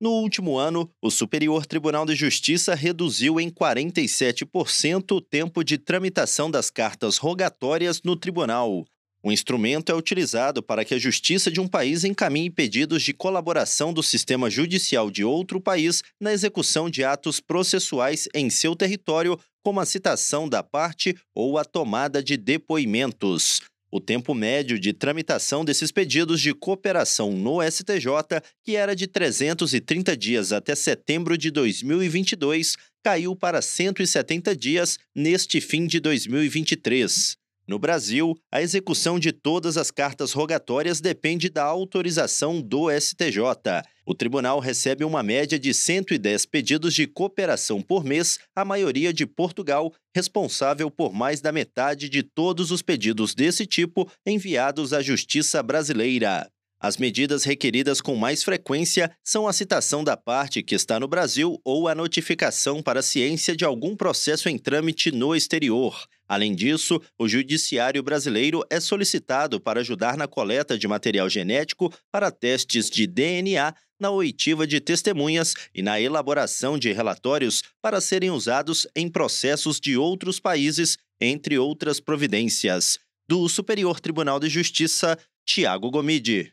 No último ano, o Superior Tribunal de Justiça reduziu em 47% o tempo de tramitação das cartas rogatórias no tribunal. O instrumento é utilizado para que a justiça de um país encaminhe pedidos de colaboração do sistema judicial de outro país na execução de atos processuais em seu território, como a citação da parte ou a tomada de depoimentos. O tempo médio de tramitação desses pedidos de cooperação no STJ, que era de 330 dias até setembro de 2022, caiu para 170 dias neste fim de 2023. No Brasil, a execução de todas as cartas rogatórias depende da autorização do STJ. O tribunal recebe uma média de 110 pedidos de cooperação por mês, a maioria de Portugal, responsável por mais da metade de todos os pedidos desse tipo enviados à Justiça brasileira. As medidas requeridas com mais frequência são a citação da parte que está no Brasil ou a notificação para a ciência de algum processo em trâmite no exterior. Além disso, o Judiciário brasileiro é solicitado para ajudar na coleta de material genético para testes de DNA, na oitiva de testemunhas e na elaboração de relatórios para serem usados em processos de outros países, entre outras providências. Do Superior Tribunal de Justiça, Tiago Gomide.